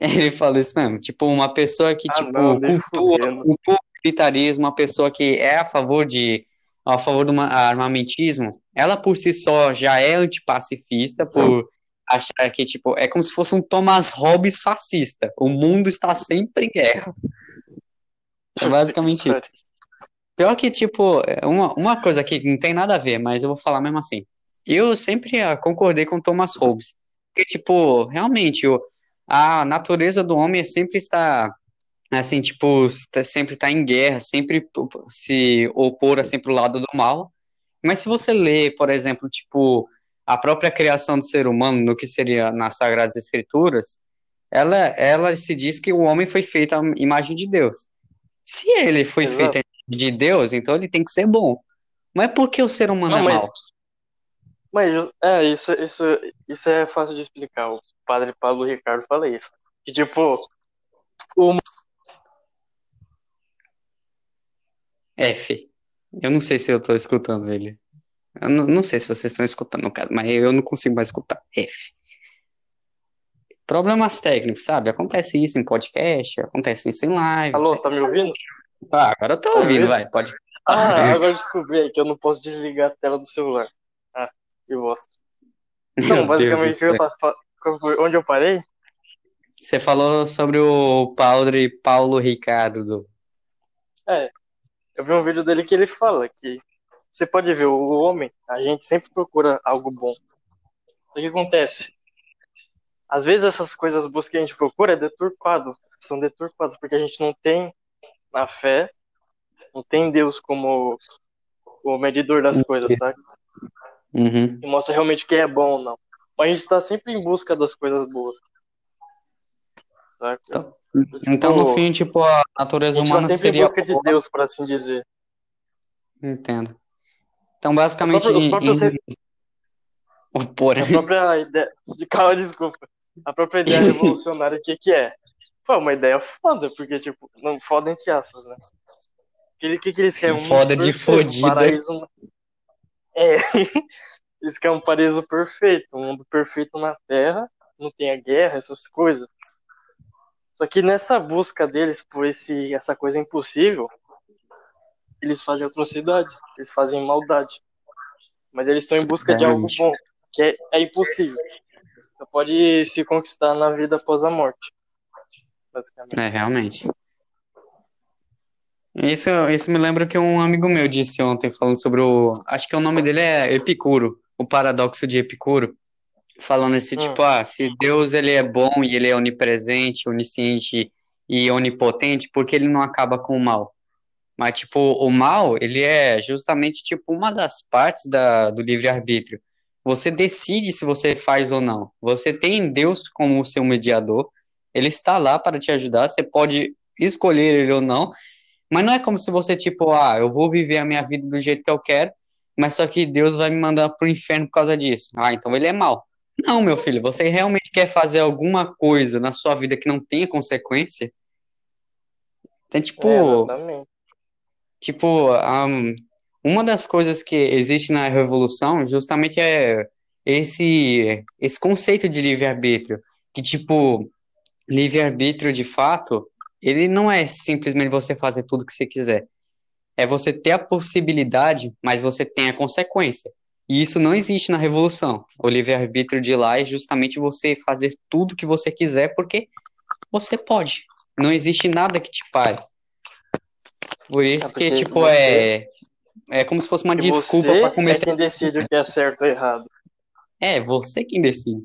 Speaker 1: Ele falou isso mesmo, tipo, uma pessoa que,
Speaker 2: Ah,
Speaker 1: tipo,
Speaker 2: não,
Speaker 1: cultua, cultua o militarismo, uma pessoa que é a favor de, a favor do ma- armamentismo, ela por si só já é antipacifista por achar que, tipo, é como se fosse um Thomas Hobbes fascista. O mundo está sempre em guerra. É basicamente isso. Pior que, tipo, é uma, uma coisa que não tem nada a ver, mas eu vou falar mesmo assim. Eu sempre concordei com Thomas Hobbes. Porque, tipo, realmente, o, a natureza do homem é sempre estar, assim, tipo, está- sempre estar em guerra, sempre se opor, assim, pro lado do mal. Mas se você lê, por exemplo, tipo, a própria criação do ser humano, no que seria nas Sagradas Escrituras, ela, ela se diz que o homem foi feito à imagem de Deus. Se ele foi
Speaker 2: Exato.
Speaker 1: feito de Deus, então ele tem que ser bom. Não é porque o ser humano
Speaker 2: Não,
Speaker 1: é
Speaker 2: mas-
Speaker 1: mau.
Speaker 2: Mas é, isso, isso, isso é fácil de explicar. O padre Pablo Ricardo fala isso. Que tipo, o
Speaker 1: F. Eu não sei se eu tô escutando ele. Eu não, não sei se vocês estão escutando, no caso, mas eu não consigo mais escutar. F. Problemas técnicos, sabe? Acontece isso em podcast, acontece isso em live.
Speaker 2: Alô, tá me ouvindo?
Speaker 1: Ah, agora eu tô
Speaker 2: Tá
Speaker 1: ouvindo,
Speaker 2: ouvindo?
Speaker 1: vai, pode.
Speaker 2: Ah, agora eu descobri que eu não posso desligar a tela do celular. Que bosta. Então, basicamente, eu tava onde eu parei?
Speaker 1: Você falou sobre o padre Paulo Ricardo.
Speaker 2: É, eu vi um vídeo dele que ele fala que você pode ver, o homem, a gente sempre procura algo bom. O que acontece? Às vezes essas coisas boas que a gente procura é deturpado, são deturpadas porque a gente não tem a fé, não tem Deus como o medidor das coisas, sabe?
Speaker 1: Uhum.
Speaker 2: E mostra realmente o que é bom ou não. Mas a gente tá sempre em busca das coisas boas. Saca?
Speaker 1: Então, Então, no
Speaker 2: Tipo,
Speaker 1: fim, tipo, a
Speaker 2: a
Speaker 1: natureza
Speaker 2: gente tá
Speaker 1: humana
Speaker 2: sempre em
Speaker 1: seria.
Speaker 2: busca de Deus, por assim dizer.
Speaker 1: Entendo. Então, basicamente,
Speaker 2: os próprios
Speaker 1: em- o porém,
Speaker 2: A própria ideia. De calma, desculpa. A própria ideia revolucionária, o que que é? Pô, uma ideia foda, porque, tipo, não, foda entre aspas, né? O que, que, que eles querem? Um
Speaker 1: Foda de
Speaker 2: perfeito, um
Speaker 1: fodida.
Speaker 2: paraíso. É. Eles querem um paraíso perfeito, um mundo perfeito na Terra, não tenha guerra, essas coisas. Só que nessa busca deles por esse, essa coisa impossível, eles fazem atrocidades, eles fazem maldade. Mas eles estão em busca de algo bom, que é, é impossível. Você pode se conquistar na vida após a morte. Basicamente.
Speaker 1: É, realmente. Isso, isso me lembra que um amigo meu disse ontem, falando sobre o. Acho que o nome dele é Epicuro, o paradoxo de Epicuro. Falando esse tipo, ah, se Deus ele é bom e ele é onipresente, onisciente e onipotente, por que ele não acaba com o mal? Mas, tipo, o mal, ele é justamente, tipo, uma das partes da, do livre-arbítrio. Você decide se você faz ou não. Você tem Deus como o seu mediador, ele está lá para te ajudar, você pode escolher ele ou não, mas não é como se você, tipo, ah, eu vou viver a minha vida do jeito que eu quero, mas só que Deus vai me mandar pro inferno por causa disso. Ah, então ele é mau. Não, meu filho, você realmente quer fazer alguma coisa na sua vida que não tenha consequência? É tipo,
Speaker 2: É, exatamente.
Speaker 1: tipo, um, uma das coisas que existe na revolução justamente é esse esse conceito de livre-arbítrio, que tipo, livre-arbítrio de fato, ele não é simplesmente você fazer tudo que você quiser. É você ter a possibilidade, mas você tem a consequência. E isso não existe na revolução. O livre-arbítrio de lá é justamente você fazer tudo que você quiser porque você pode. Não existe nada que te pare. Por isso que,
Speaker 2: porque
Speaker 1: tipo,
Speaker 2: você-
Speaker 1: é. É como se fosse uma
Speaker 2: E
Speaker 1: desculpa
Speaker 2: você
Speaker 1: pra
Speaker 2: é
Speaker 1: começar.
Speaker 2: quem decide o que é certo ou errado.
Speaker 1: É, você quem decide.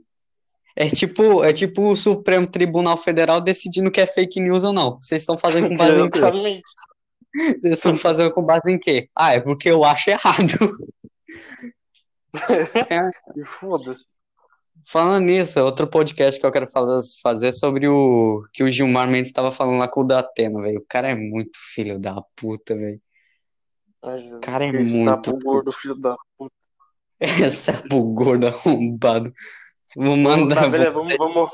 Speaker 1: É tipo, é tipo o Supremo Tribunal Federal decidindo que é fake news ou não. Vocês estão fazendo com base em quê?
Speaker 2: Exatamente.
Speaker 1: Vocês estão fazendo com base em quê? Ah, é porque eu acho errado.
Speaker 2: E foda-se.
Speaker 1: Falando nisso, outro podcast que eu quero fazer é sobre o que o Gilmar Mendes estava falando lá com o Datena, velho. O cara é muito filho da puta, velho.
Speaker 2: Jesus,
Speaker 1: Cara, é muito
Speaker 2: sapo gordo, filho da puta.
Speaker 1: Sapo gordo arrombado. Vou mandar,
Speaker 2: tá,
Speaker 1: vou,
Speaker 2: vamos, vamos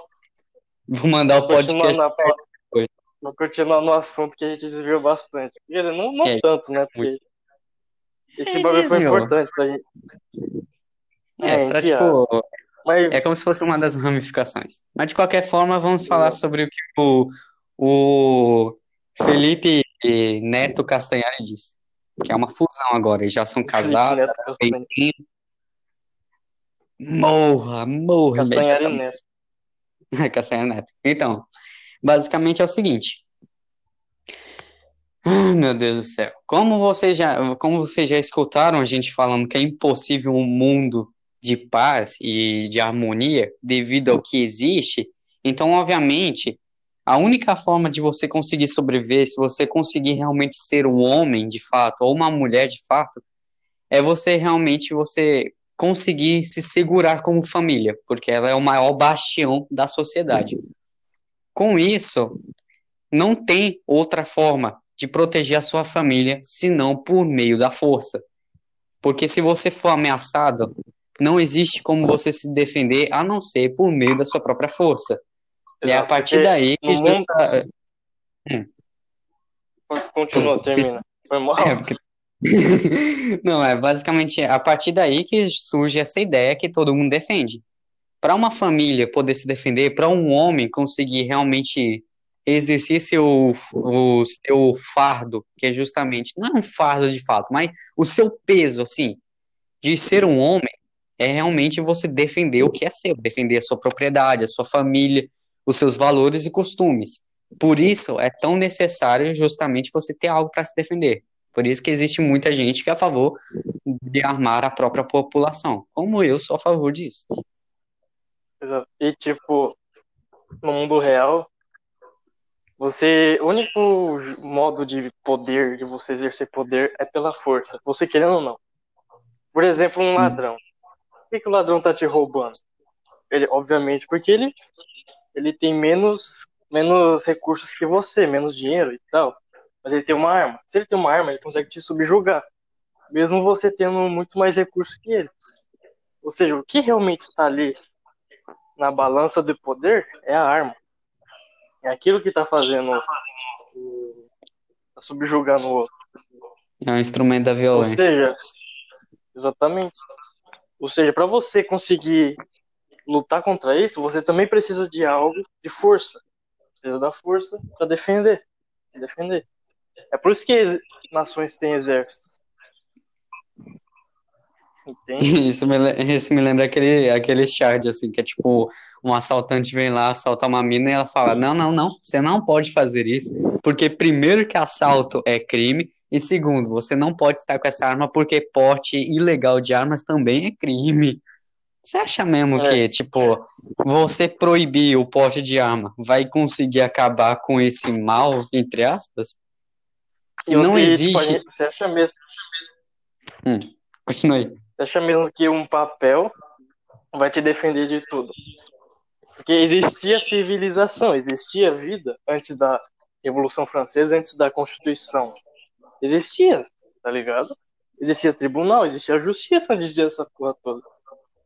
Speaker 1: vou mandar o podcast.
Speaker 2: na, vamos continuar no assunto que a gente desviou bastante. Quer dizer, não, não
Speaker 1: É,
Speaker 2: tanto, né? Porque esse
Speaker 1: É,
Speaker 2: bagulho foi
Speaker 1: desviou.
Speaker 2: importante pra gente.
Speaker 1: É, pra
Speaker 2: entre
Speaker 1: tipo.
Speaker 2: Mas
Speaker 1: É como se fosse uma das ramificações. Mas de qualquer forma, vamos falar sobre o que o, o Felipe Neto Castanhari disse. Que é uma fusão agora. Eles já são casados, tem Morra, morra,
Speaker 2: Castanhari. Neto.
Speaker 1: Castanhari Neto. Então, basicamente é o seguinte. Meu Deus do céu. Como vocês já, como vocês já escutaram a gente falando que é impossível um mundo de paz e de harmonia devido ao que existe, então, obviamente, a única forma de você conseguir sobreviver, se você conseguir realmente ser um homem de fato ou uma mulher de fato, é você realmente você conseguir se segurar como família, porque ela é o maior bastião da sociedade. Com isso, não tem outra forma de proteger a sua família senão por meio da força. Porque se você for ameaçado, não existe como você se defender a não ser por meio da sua própria força. E é a
Speaker 2: Exato,
Speaker 1: partir daí que
Speaker 2: mundo-
Speaker 1: Hum.
Speaker 2: Continua, termina. Foi mal.
Speaker 1: É, porque- Não, é basicamente a partir daí que surge essa ideia que todo mundo defende. Para uma família poder se defender, para um homem conseguir realmente exercer seu, o seu fardo, que é justamente, não é um fardo de fato, mas o seu peso, assim, de ser um homem, é realmente você defender o que é seu, defender a sua propriedade, a sua família, os seus valores e costumes. Por isso é tão necessário justamente você ter algo para se defender. Por isso que existe muita gente que é a favor de armar a própria população, como eu sou a favor disso.
Speaker 2: E tipo, no mundo real, você, o único modo de poder, de você exercer poder é pela força, você querendo ou não. Por exemplo, um ladrão. Por que, que o ladrão tá te roubando? Ele, obviamente, porque ele, ele tem menos, menos recursos que você, menos dinheiro e tal. Mas ele tem uma arma. Se ele tem uma arma, ele consegue te subjugar. Mesmo você tendo muito mais recursos que ele. Ou seja, o que realmente está ali na balança de poder é a arma. É aquilo que está fazendo. Tá subjugando o outro.
Speaker 1: É um instrumento da
Speaker 2: Ou
Speaker 1: violência.
Speaker 2: seja, exatamente. Ou seja, para você conseguir lutar contra isso, você também precisa de algo de força. Precisa da força para defender. Defender. É por isso que nações têm exércitos. Entende?
Speaker 1: Isso me, isso me lembra aquele, aquele chart, assim, que é tipo, um assaltante vem lá, assalta uma mina e ela fala, não, não, não, você não pode fazer isso, porque primeiro que assalto é crime, e segundo, você não pode estar com essa arma porque porte ilegal de armas também é crime. Você acha mesmo
Speaker 2: É.
Speaker 1: que, tipo, você proibir o porte de arma vai conseguir acabar com esse mal, entre aspas? Não
Speaker 2: você,
Speaker 1: existe.
Speaker 2: tipo, gente- você acha mesmo,
Speaker 1: Continue.
Speaker 2: Acha mesmo que um papel vai te defender de tudo? Porque existia civilização, existia vida antes da Revolução Francesa, antes da Constituição. Existia, tá ligado? Existia tribunal, existia justiça antes dessa porra toda.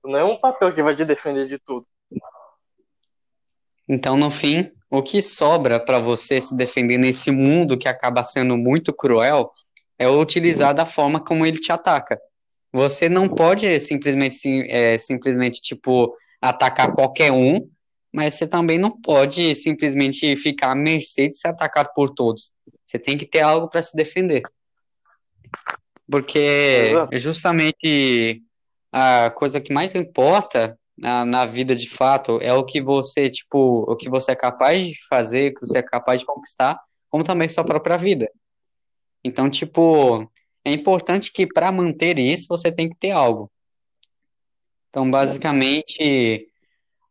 Speaker 2: Não é um papel que vai te defender de tudo.
Speaker 1: Então, no fim, o que sobra para você se defender nesse mundo que acaba sendo muito cruel é utilizar da forma como ele te ataca. Você não pode simplesmente, sim- é, simplesmente tipo, atacar qualquer um, mas você também não pode simplesmente ficar à mercê de ser atacado por todos. Você tem que ter algo para se defender. Porque
Speaker 2: Exato.
Speaker 1: justamente a coisa que mais importa na, na vida de fato é o que você, tipo, o que você é capaz de fazer, o que você é capaz de conquistar, como também sua própria vida. Então, tipo, é importante que para manter isso você tem que ter algo. Então, basicamente,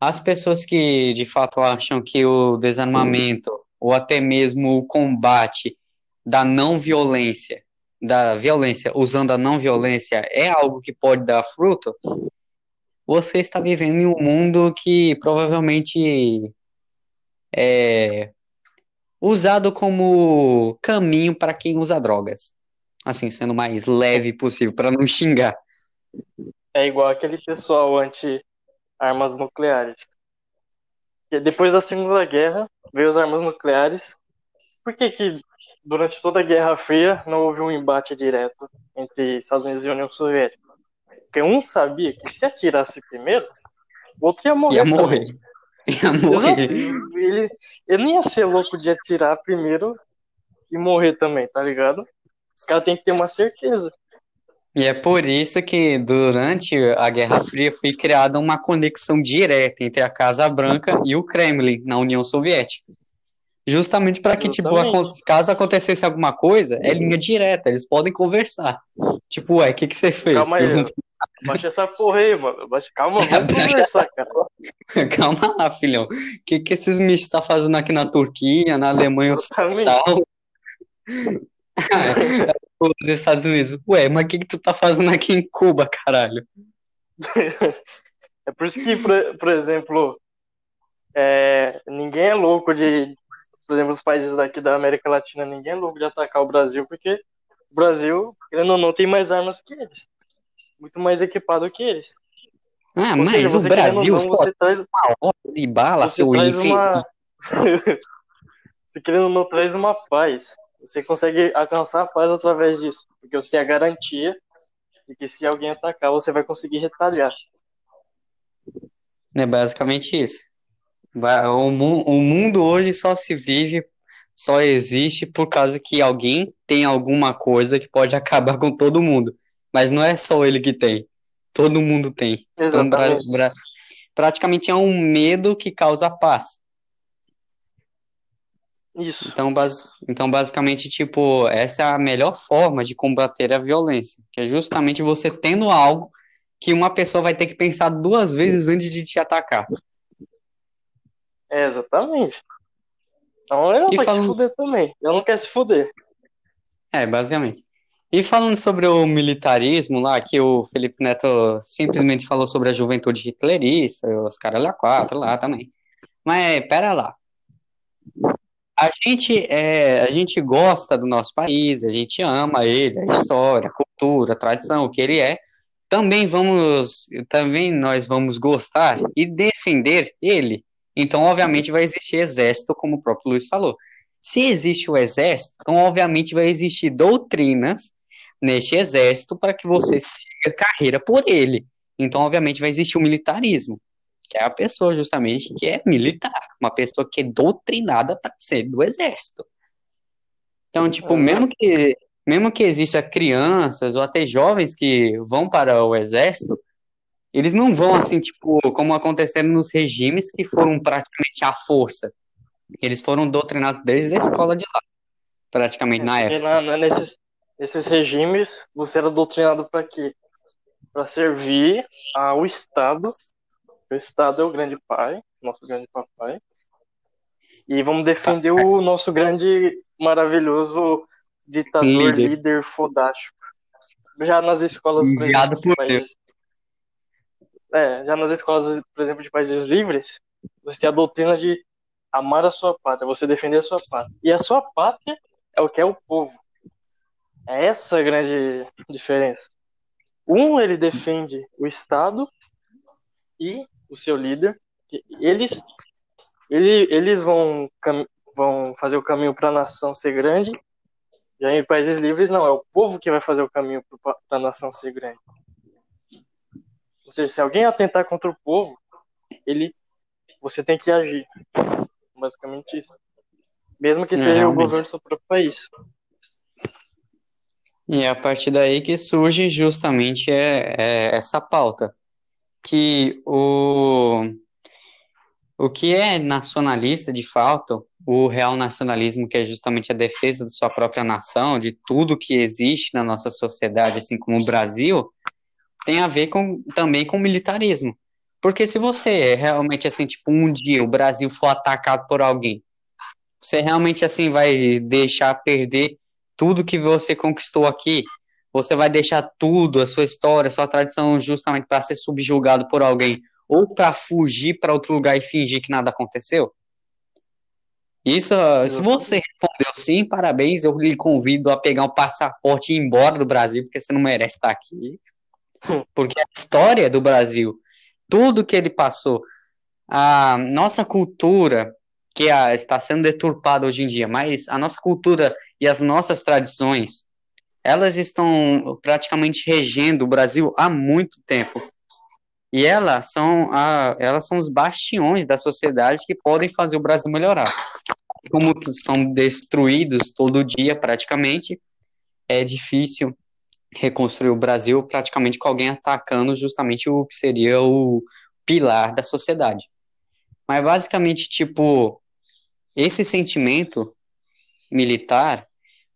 Speaker 1: as pessoas que de fato acham que o desarmamento ou até mesmo o combate da não violência, da violência usando a não violência é algo que pode dar fruto, você está vivendo em um mundo que provavelmente é usado como caminho para quem usa drogas. Assim, sendo o mais leve possível, para não xingar.
Speaker 2: É igual aquele pessoal anti-armas nucleares. E depois da Segunda Guerra, veio as armas nucleares. Por que que durante toda a Guerra Fria não houve um embate direto entre Estados Unidos e União Soviética? Porque um sabia que se atirasse primeiro, o outro ia morrer.
Speaker 1: Ia
Speaker 2: também.
Speaker 1: morrer. Ia morrer.
Speaker 2: Ele, ele não ia ser louco de atirar primeiro e morrer também, tá ligado? Os caras têm que ter uma certeza.
Speaker 1: E é por isso que durante a Guerra Fria foi criada uma conexão direta entre a Casa Branca e o Kremlin na União Soviética. Justamente para que, tipo, caso acontecesse alguma coisa, é linha direta, eles podem conversar. Tipo, ué, o que que você fez?
Speaker 2: Calma aí, Baixa essa porra aí, mano. Baixa... Calma, vamos conversar, cara.
Speaker 1: Calma lá, filhão. O que que esses mitos estão fazendo aqui na Turquia, na Alemanha. Ocidental? Os Estados Unidos. Ué, mas o que que tu tá fazendo aqui em Cuba, caralho?
Speaker 2: É por isso que, por, por exemplo, é, ninguém é louco de, por exemplo, os países daqui da América Latina, ninguém é louco de atacar o Brasil, porque o Brasil, querendo ou não, tem mais armas que eles. Muito mais equipado que eles.
Speaker 1: Ah,
Speaker 2: Ou seja,
Speaker 1: mas o
Speaker 2: querendo ou
Speaker 1: Brasil
Speaker 2: não, você traz,
Speaker 1: hora de bala,
Speaker 2: você
Speaker 1: seu
Speaker 2: traz uma. você querendo ou não, traz uma paz. Você consegue alcançar a paz através disso. Porque você tem a garantia de que se alguém atacar, você vai conseguir retalhar.
Speaker 1: É basicamente isso. O, mu- o mundo hoje só se vive, só existe por causa que alguém tem alguma coisa que pode acabar com todo mundo. Mas não é só ele que tem. todo mundo tem. Então, bra-
Speaker 2: Exatamente.
Speaker 1: bra- praticamente é um medo que causa paz.
Speaker 2: Isso.
Speaker 1: Então, bas- então, basicamente, tipo, essa é a melhor forma de combater a violência, que é justamente você tendo algo que uma pessoa vai ter que pensar duas vezes antes de te atacar.
Speaker 2: É, exatamente. Então ele não
Speaker 1: E
Speaker 2: vai se
Speaker 1: falando-
Speaker 2: fuder também. Ele não quer se fuder.
Speaker 1: É, basicamente. E falando sobre o militarismo lá, que o Felipe Neto simplesmente falou sobre a juventude hitlerista, os caras lá quatro lá também. Mas pera lá. A gente, é, a gente gosta do nosso país, a gente ama ele, a história, a cultura, a tradição, o que ele é. Também vamos, também nós vamos gostar e defender ele. Então, obviamente, vai existir exército, como o próprio Luiz falou. Se existe o exército, então obviamente vai existir doutrinas neste exército para que você siga carreira por ele. Então, obviamente, vai existir o militarismo, que é a pessoa justamente que é militar, uma pessoa que é doutrinada para ser do exército. Então, tipo,
Speaker 2: Uhum.
Speaker 1: mesmo que mesmo que exista crianças ou até jovens que vão para o exército, eles não vão assim, tipo, como aconteceram nos regimes que foram praticamente à força. Eles foram doutrinados desde a escola de lá, praticamente na
Speaker 2: Porque
Speaker 1: época.
Speaker 2: na, na- nesses, nesses regimes, você era doutrinado para quê? Para servir ao Estado. O Estado é o grande pai, nosso grande papai. E vamos defender o nosso grande, maravilhoso ditador,
Speaker 1: Líder.
Speaker 2: líder, fodástico. Já nas escolas, por exemplo, de
Speaker 1: por
Speaker 2: países. É, já nas escolas, por exemplo, de países livres, você tem a doutrina de amar a sua pátria, você defender a sua pátria. E a sua pátria é o que é o povo. É essa a grande diferença. Um, ele defende o Estado e o seu líder. E Eles, ele, eles vão, vão fazer o caminho para a nação ser grande. Já em países livres, não, é o povo que vai fazer o caminho para a nação ser grande. Ou seja, se alguém atentar contra o povo, ele, você tem que agir. Basicamente isso. Mesmo que
Speaker 1: É,
Speaker 2: seja o governo do seu próprio país.
Speaker 1: E é a partir daí que surge justamente é, é essa pauta. Que o, o que é nacionalista de fato, o real nacionalismo, que é justamente a defesa de sua própria nação, de tudo que existe na nossa sociedade, assim como o Brasil, tem a ver com, também com militarismo. Porque se você realmente, assim, tipo, um dia o Brasil for atacado por alguém, você realmente, assim, vai deixar perder tudo que você conquistou aqui? Você vai deixar tudo, a sua história, a sua tradição, justamente para ser subjugado por alguém? Ou para fugir para outro lugar e fingir que nada aconteceu? Isso, se você respondeu sim, parabéns. Eu lhe convido a pegar um passaporte e ir embora do Brasil, porque você não merece estar aqui. Porque a história do Brasil, tudo que ele passou, a nossa cultura, que está sendo deturpada hoje em dia, mas a nossa cultura e as nossas tradições, elas estão praticamente regendo o Brasil há muito tempo. E elas são, a, elas são os bastiões da sociedade que podem fazer o Brasil melhorar. Como são destruídos todo dia, praticamente, é difícil reconstruir o Brasil praticamente com alguém atacando justamente o que seria o pilar da sociedade. Mas basicamente, tipo, esse sentimento militar,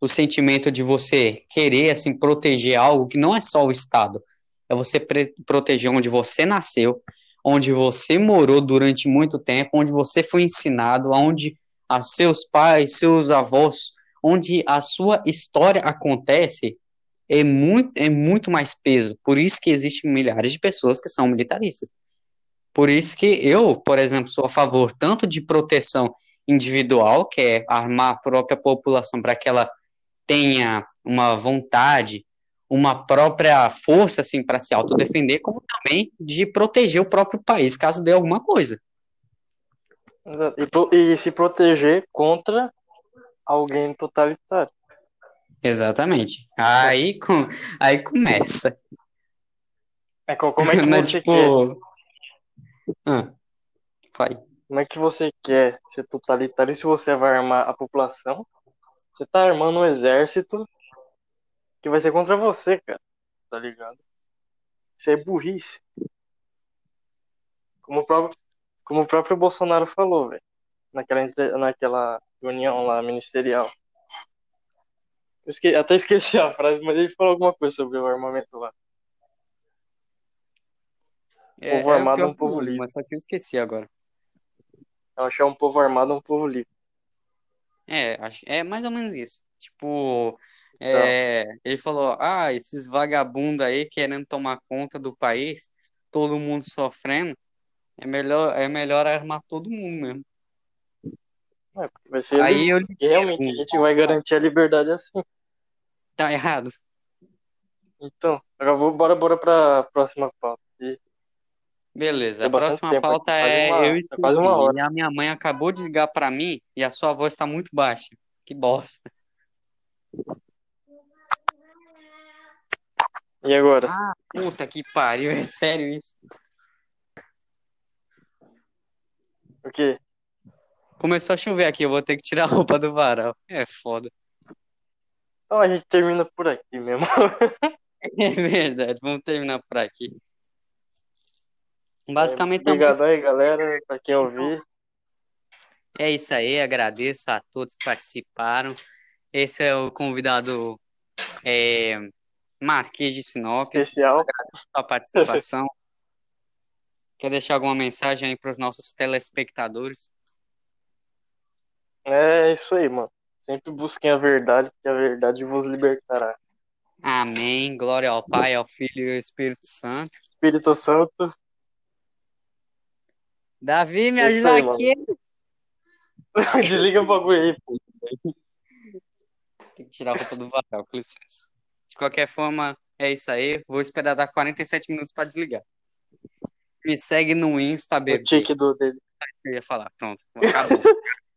Speaker 1: o sentimento de você querer assim proteger algo que não é só o Estado, é você proteger onde você nasceu, onde você morou durante muito tempo, onde você foi ensinado, onde a seus pais, seus avós, onde a sua história acontece, é muito, é muito mais peso. Por isso que existem milhares de pessoas que são militaristas. Por isso que eu, por exemplo, sou a favor tanto de proteção individual, que é armar a própria população para que ela tenha uma vontade, uma própria força assim para se autodefender, como também de proteger o próprio país caso dê alguma coisa.
Speaker 2: Exato. E, pro- e se proteger contra alguém totalitário.
Speaker 1: Exatamente. Aí, com, aí começa.
Speaker 2: É, co- como é que
Speaker 1: Né,
Speaker 2: você
Speaker 1: tipo...
Speaker 2: quer?
Speaker 1: Ah, vai.
Speaker 2: Como é que você quer ser totalitário se você vai armar a população? Você tá armando um exército que vai ser contra você, cara. Tá ligado? Isso é burrice. Como o próprio, como o próprio Bolsonaro falou, velho. Naquela, naquela reunião lá ministerial. Eu esque- até esqueci a frase, mas ele falou alguma coisa sobre o armamento lá.
Speaker 1: É,
Speaker 2: Povo
Speaker 1: é
Speaker 2: armado é um povo livre.
Speaker 1: Mas só que eu esqueci agora.
Speaker 2: Eu achar um povo armado é um povo livre.
Speaker 1: É, acho- é mais ou menos isso. Tipo,
Speaker 2: Então,
Speaker 1: é, ele falou: ah, esses vagabundos aí querendo tomar conta do país, todo mundo sofrendo, é melhor, é melhor armar todo mundo mesmo.
Speaker 2: é, vai ser
Speaker 1: Aí eu
Speaker 2: realmente a gente vai garantir a liberdade assim.
Speaker 1: tá errado?
Speaker 2: Então, agora vou, bora, bora pra próxima pauta. E
Speaker 1: Beleza,
Speaker 2: tem
Speaker 1: a próxima
Speaker 2: tempo aqui,
Speaker 1: pauta é
Speaker 2: uma,
Speaker 1: eu
Speaker 2: é quase uma
Speaker 1: esqueci,
Speaker 2: hora.
Speaker 1: e a minha mãe acabou de ligar pra mim e a sua voz tá muito baixa. Que bosta.
Speaker 2: E agora?
Speaker 1: Ah, puta que pariu, é sério isso?
Speaker 2: O quê?
Speaker 1: Começou a chover aqui, eu vou ter que tirar a roupa do varal. É foda.
Speaker 2: Então a gente termina por aqui mesmo.
Speaker 1: É verdade, vamos terminar por aqui.
Speaker 2: É,
Speaker 1: Basicamente a
Speaker 2: Obrigadão
Speaker 1: música
Speaker 2: aí, galera, pra quem ouvir.
Speaker 1: é isso aí, agradeço a todos que participaram. Esse é o convidado é, Marquês de Sinop,
Speaker 2: Especial.
Speaker 1: sua participação. Quer deixar alguma mensagem aí para os nossos telespectadores?
Speaker 2: É isso aí, mano. Sempre busquem a verdade, porque a verdade vos libertará.
Speaker 1: Amém. Glória ao Pai, ao Filho e ao Espírito Santo.
Speaker 2: Espírito Santo.
Speaker 1: Davi, me ajuda
Speaker 2: mano.
Speaker 1: aqui.
Speaker 2: Desliga o bagulho aí, pô.
Speaker 1: Tem que tirar a roupa do varal, com licença. De qualquer forma, é isso aí. Vou esperar dar 47 minutos para desligar. Me segue no Insta,
Speaker 2: O
Speaker 1: bebê.
Speaker 2: tique do dele.
Speaker 1: Eu ia falar. Pronto, acabou.